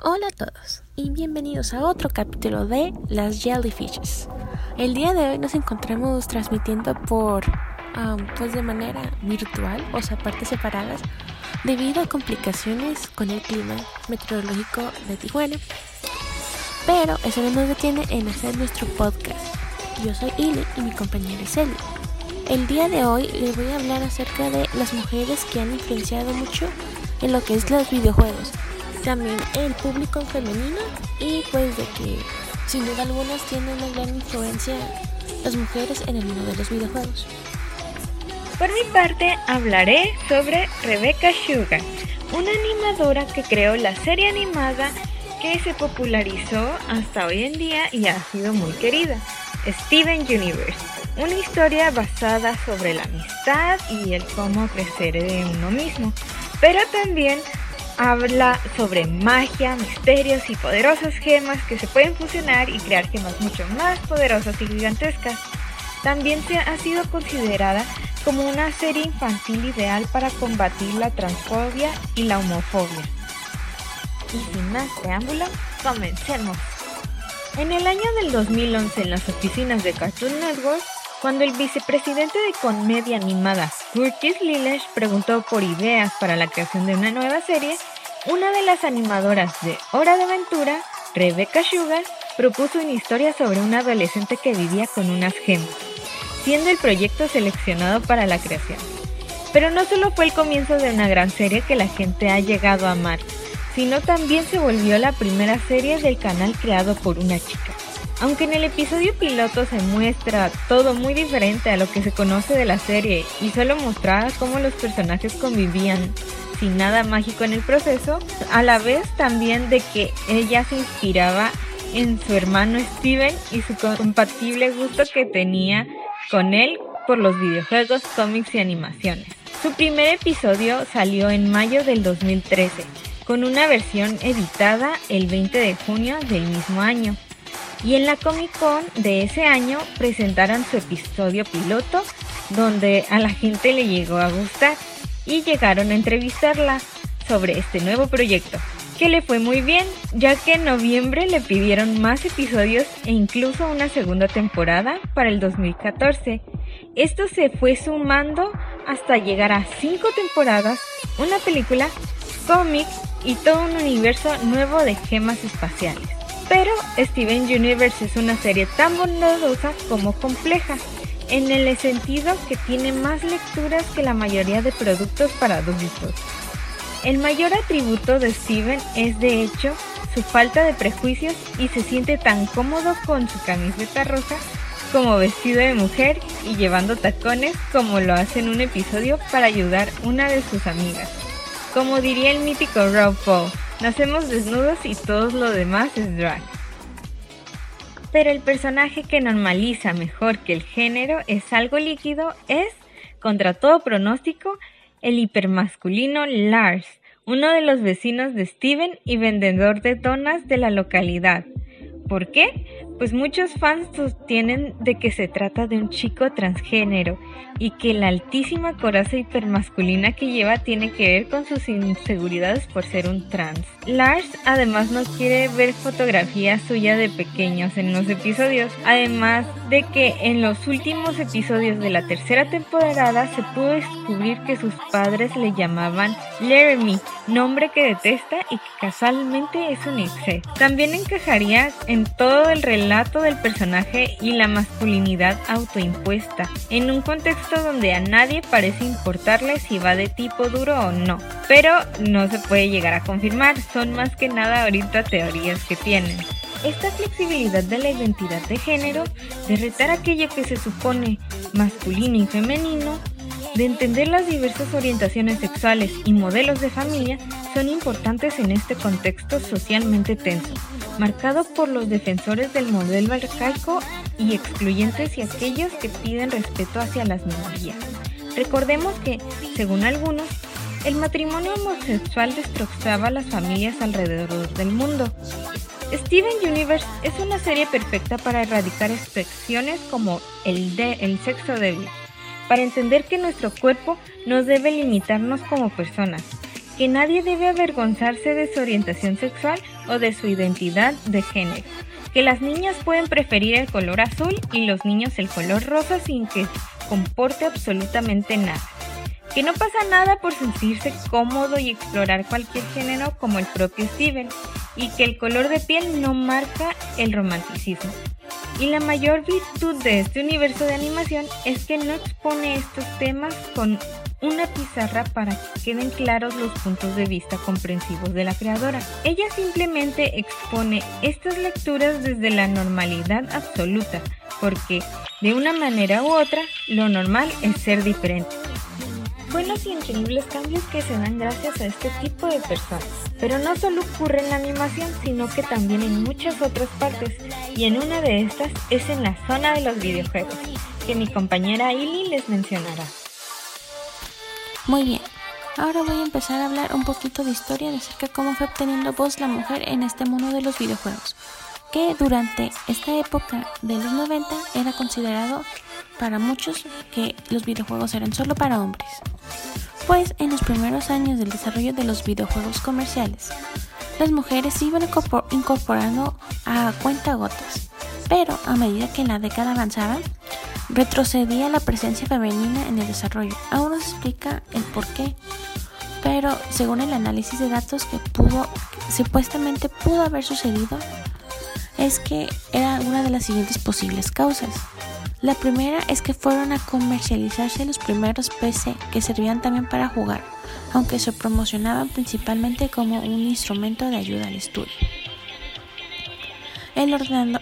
Hola a todos y bienvenidos a otro capítulo de Las Jellyfishes. El día de hoy nos encontramos transmitiendo por, pues de manera virtual, o sea, partes separadas, debido a complicaciones con el clima meteorológico de Tijuana. Pero eso no nos detiene en hacer nuestro podcast. Yo soy Ili y mi compañera es Eli. El día de hoy les voy a hablar acerca de las mujeres que han influenciado mucho en lo que es los videojuegos también el público femenino y pues de que sin duda algunas tienen una gran influencia las mujeres en el mundo de los videojuegos. Por mi parte hablaré sobre Rebecca Sugar, una animadora que creó la serie animada que se popularizó hasta hoy en día y ha sido muy querida, Steven Universe, una historia basada sobre la amistad y el cómo crecer de uno mismo, pero también habla sobre magia, misterios y poderosas gemas que se pueden fusionar y crear gemas mucho más poderosas y gigantescas. También se ha sido considerada como una serie infantil ideal para combatir la transfobia y la homofobia. Y sin más preámbulo, comencemos. En el año del 2011 en las oficinas de Cartoon Network, cuando el vicepresidente de comedia animada Curtis Lillesh preguntó por ideas para la creación de una nueva serie, una de las animadoras de Hora de Aventura, Rebecca Sugar, propuso una historia sobre un adolescente que vivía con unas gemas, siendo el proyecto seleccionado para la creación. Pero no solo fue el comienzo de una gran serie que la gente ha llegado a amar, sino también se volvió la primera serie del canal creado por una chica. Aunque en el episodio piloto se muestra todo muy diferente a lo que se conoce de la serie y solo mostraba cómo los personajes convivían sin nada mágico en el proceso, a la vez también de que ella se inspiraba en su hermano Steven y su compatible gusto que tenía con él por los videojuegos, cómics y animaciones. Su primer episodio salió en mayo del 2013, con una versión editada el 20 de junio del mismo año y en la Comic Con de ese año presentaron su episodio piloto donde a la gente le llegó a gustar y llegaron a entrevistarla sobre este nuevo proyecto, que le fue muy bien, ya que en noviembre le pidieron más episodios e incluso una segunda temporada para el 2014. Esto se fue sumando hasta llegar a cinco temporadas, una película, cómics y todo un universo nuevo de gemas espaciales. Pero Steven Universe es una serie tan bondadosa como compleja, en el sentido que tiene más lecturas que la mayoría de productos para adultos. El mayor atributo de Steven es de hecho su falta de prejuicios y se siente tan cómodo con su camiseta roja como vestido de mujer y llevando tacones como lo hace en un episodio para ayudar una de sus amigas. Como diría el mítico Rob Nacemos desnudos y todo lo demás es drag. Pero el personaje que normaliza mejor que el género es algo líquido es, contra todo pronóstico, el hipermasculino Lars, uno de los vecinos de Steven y vendedor de donas de la localidad. ¿Por qué? Pues muchos fans sostienen de que se trata de un chico transgénero y que la altísima coraza hipermasculina que lleva tiene que ver con sus inseguridades por ser un trans. Lars además no quiere ver fotografías suyas de pequeños en los episodios, además de que en los últimos episodios de la tercera temporada se pudo descubrir que sus padres le llamaban Laramie, nombre que detesta y que casualmente es un exe. También encajaría en todo el relato del personaje y la masculinidad autoimpuesta, en un contexto donde a nadie parece importarle si va de tipo duro o no. Pero no se puede llegar a confirmar, son más que nada ahorita teorías que tienen. Esta flexibilidad de la identidad de género, de retar aquello que se supone masculino y femenino, de entender las diversas orientaciones sexuales y modelos de familia son importantes en este contexto socialmente tenso, marcado por los defensores del modelo arcaico y excluyentes y aquellos que piden respeto hacia las minorías. Recordemos que, según algunos, el matrimonio homosexual destrozaba las familias alrededor del mundo. Steven Universe es una serie perfecta para erradicar expresiones como el, de, el sexo débil, para entender que nuestro cuerpo no debe limitarnos como personas, que nadie debe avergonzarse de su orientación sexual o de su identidad de género, que las niñas pueden preferir el color azul y los niños el color rosa sin que comporte absolutamente nada, que no pasa nada por sentirse cómodo y explorar cualquier género como el propio Steven, y que el color de piel no marca el romanticismo. Y la mayor virtud de este universo de animación es que no expone estos temas con una pizarra para que queden claros los puntos de vista comprensivos de la creadora. Ella simplemente expone estas lecturas desde la normalidad absoluta, porque de una manera u otra, lo normal es ser diferente. Buenos y increíbles cambios que se dan gracias a este tipo de personas. Pero no solo ocurre en la animación, sino que también en muchas otras partes. Y en una de estas es en la zona de los videojuegos, que mi compañera Ili les mencionará. Muy bien, ahora voy a empezar a hablar un poquito de historia acerca de cómo fue obteniendo voz la mujer en este mundo de los videojuegos, que durante esta época de los 90 era considerado para muchos que los videojuegos eran solo para hombres. Pues en los primeros años del desarrollo de los videojuegos comerciales, las mujeres se iban incorporando a cuentagotas, pero a medida que la década avanzaba, retrocedía la presencia femenina en el desarrollo. Aún no se explica el por qué, pero según el análisis de datos que pudo, supuestamente pudo haber sucedido, es que era una de las siguientes posibles causas. La primera es que fueron a comercializarse los primeros PC que servían también para jugar, aunque se promocionaban principalmente como un instrumento de ayuda al estudio. El ordenador,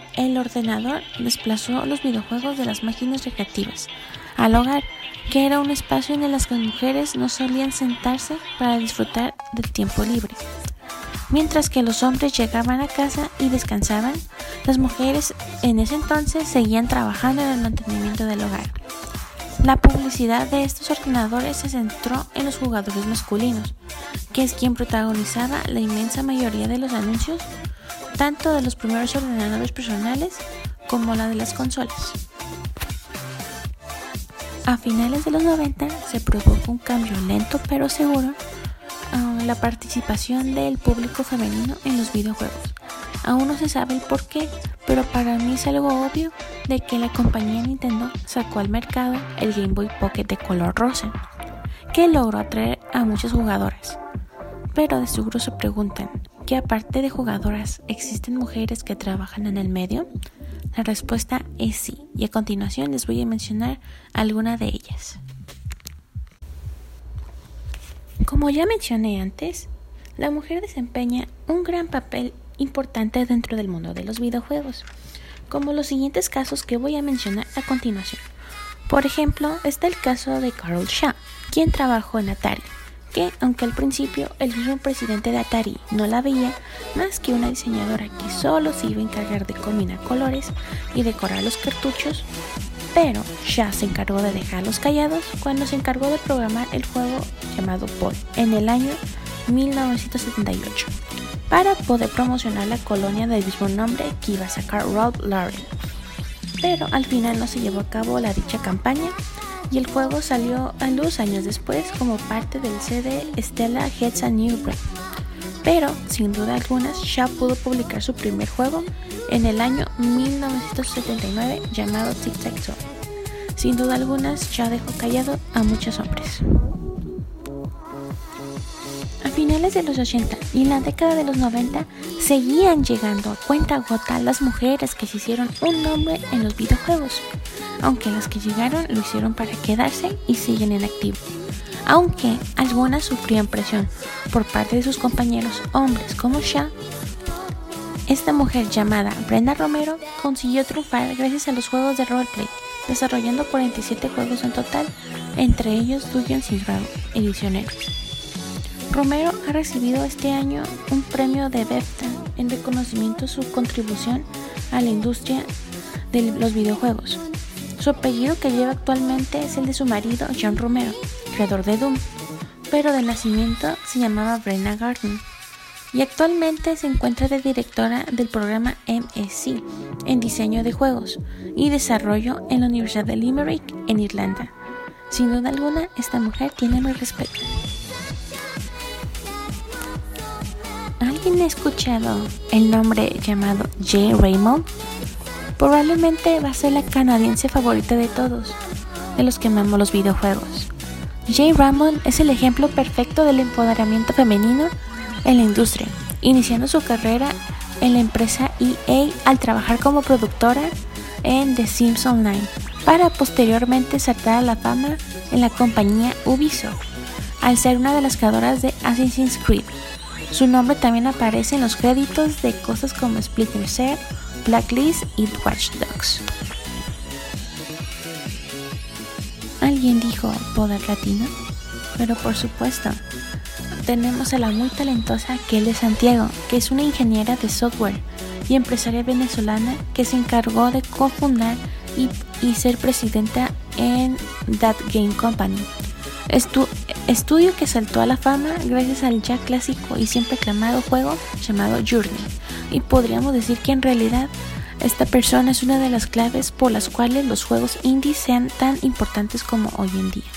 desplazó los videojuegos de las máquinas recreativas al hogar, que era un espacio en el que las mujeres no solían sentarse para disfrutar del tiempo libre. Mientras que los hombres llegaban a casa y descansaban, las mujeres en ese entonces seguían trabajando en el mantenimiento del hogar. La publicidad de estos ordenadores se centró en los jugadores masculinos, que es quien protagonizaba la inmensa mayoría de los anuncios, tanto de los primeros ordenadores personales como la de las consolas. A finales de los 90 se produjo un cambio lento pero seguro la participación del público femenino en los videojuegos. Aún no se sabe el por qué, pero para mí es algo obvio de que la compañía Nintendo sacó al mercado el Game Boy Pocket de color rosa, que logró atraer a muchas jugadoras. Pero de seguro se preguntan, ¿que aparte de jugadoras existen mujeres que trabajan en el medio? La respuesta es sí, y a continuación les voy a mencionar alguna de ellas. Como ya mencioné antes, la mujer desempeña un gran papel importante dentro del mundo de los videojuegos, como los siguientes casos que voy a mencionar a continuación. Por ejemplo, está el caso de Carol Shaw, quien trabajó en Atari, que aunque al principio el mismo presidente de Atari no la veía más que una diseñadora que solo se iba a encargar de combinar colores y decorar los cartuchos, pero ya se encargó de dejarlos callados cuando se encargó de programar el juego llamado Paul en el año 1978 para poder promocionar la colonia del mismo nombre que iba a sacar Rob Lauren. Pero al final no se llevó a cabo la dicha campaña y el juego salió a luz años después como parte del CD Stella Heads a New Brain. Pero, sin duda alguna, Shaw pudo publicar su primer juego en el año 1979 llamado Tic Tac Toe. Sin duda alguna, Shaw dejó callado a muchos hombres. A finales de los 80 y en la década de los 90 seguían llegando a cuenta gota las mujeres que se hicieron un nombre en los videojuegos, aunque las que llegaron lo hicieron para quedarse y siguen en activo aunque algunas sufrían presión por parte de sus compañeros hombres como Shah. Esta mujer llamada Brenda Romero consiguió triunfar gracias a los juegos de roleplay, desarrollando 47 juegos en total, entre ellos Dungeons Dragons edicioneros. Romero ha recibido este año un premio de BEFTA en reconocimiento a su contribución a la industria de los videojuegos. Su apellido que lleva actualmente es el de su marido, John Romero, creador de Doom, pero de nacimiento se llamaba Brenna Garden y actualmente se encuentra de directora del programa MSc en diseño de juegos y desarrollo en la Universidad de Limerick en Irlanda. Sin duda alguna, esta mujer tiene mi respeto. alguien ha escuchado el nombre llamado Jay Raymond, probablemente va a ser la canadiense favorita de todos, de los que amamos los videojuegos. Jay Raymond es el ejemplo perfecto del empoderamiento femenino en la industria, iniciando su carrera en la empresa EA al trabajar como productora en The Sims Online, para posteriormente saltar a la fama en la compañía Ubisoft, al ser una de las creadoras de Assassin's Creed. Su nombre también aparece en los créditos de cosas como Splinter Cell, Blacklist y Watch Dogs. ¿Alguien dijo poder latino? Pero por supuesto, tenemos a la muy talentosa Kelly Santiago, que es una ingeniera de software y empresaria venezolana que se encargó de cofundar y, ser presidenta en That Game Company. estudio que saltó a la fama gracias al ya clásico y siempre aclamado juego llamado Journey. Y podríamos decir que en realidad esta persona es una de las claves por las cuales los juegos indie sean tan importantes como hoy en día.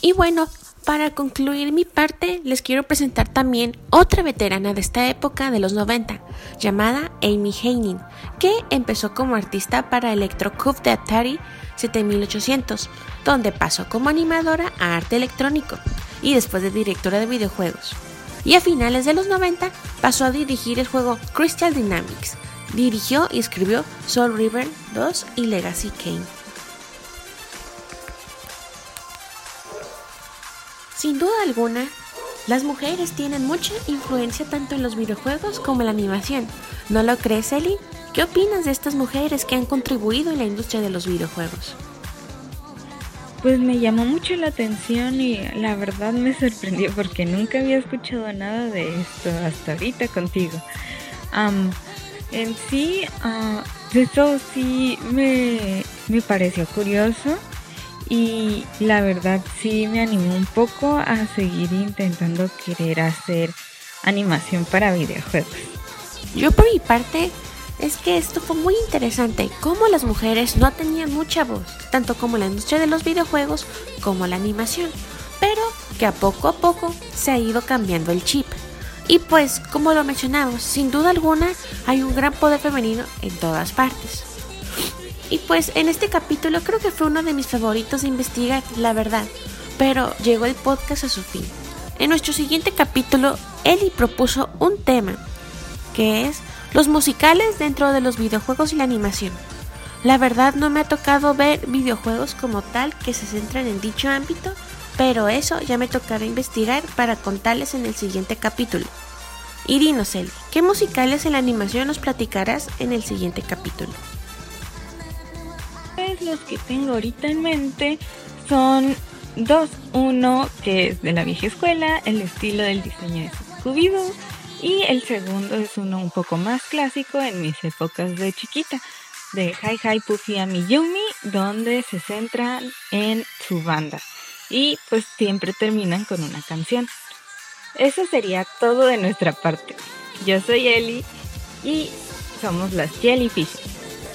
Y bueno, para concluir mi parte, les quiero presentar también otra veterana de esta época de los 90, llamada Amy Heining, que empezó como artista para Electrocube de Atari 7800, donde pasó como animadora a arte electrónico y después de directora de videojuegos. Y a finales de los 90 pasó a dirigir el juego Crystal Dynamics. Dirigió y escribió Soul River 2 y Legacy Kane. Sin duda alguna, las mujeres tienen mucha influencia tanto en los videojuegos como en la animación. ¿No lo crees, Eli? ¿Qué opinas de estas mujeres que han contribuido en la industria de los videojuegos? Pues me llamó mucho la atención y la verdad me sorprendió porque nunca había escuchado nada de esto hasta ahorita contigo. en sí, uh, eso sí me, me pareció curioso y la verdad sí me animó un poco a seguir intentando querer hacer animación para videojuegos. Yo por mi parte es que esto fue muy interesante, cómo las mujeres no tenían mucha voz, tanto como la industria de los videojuegos como la animación, pero que a poco a poco se ha ido cambiando el chip. Y pues, como lo mencionamos, sin duda alguna hay un gran poder femenino en todas partes. Y pues en este capítulo creo que fue uno de mis favoritos de investigar, la verdad. Pero llegó el podcast a su fin. En nuestro siguiente capítulo, Eli propuso un tema, que es los musicales dentro de los videojuegos y la animación. La verdad no me ha tocado ver videojuegos como tal que se centran en dicho ámbito, pero eso ya me tocará investigar para contarles en el siguiente capítulo. Y dinos, ¿qué musicales en la animación nos platicarás en el siguiente capítulo? los que tengo ahorita en mente son dos. Uno que es de la vieja escuela, el estilo del diseño de scooby Y el segundo es uno un poco más clásico en mis épocas de chiquita, de Hi Hi Puffy Amiyumi, donde se centran en su banda. Y pues siempre terminan con una canción. Eso sería todo de nuestra parte. Yo soy Eli y somos las Jellyfish.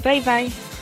Bye bye.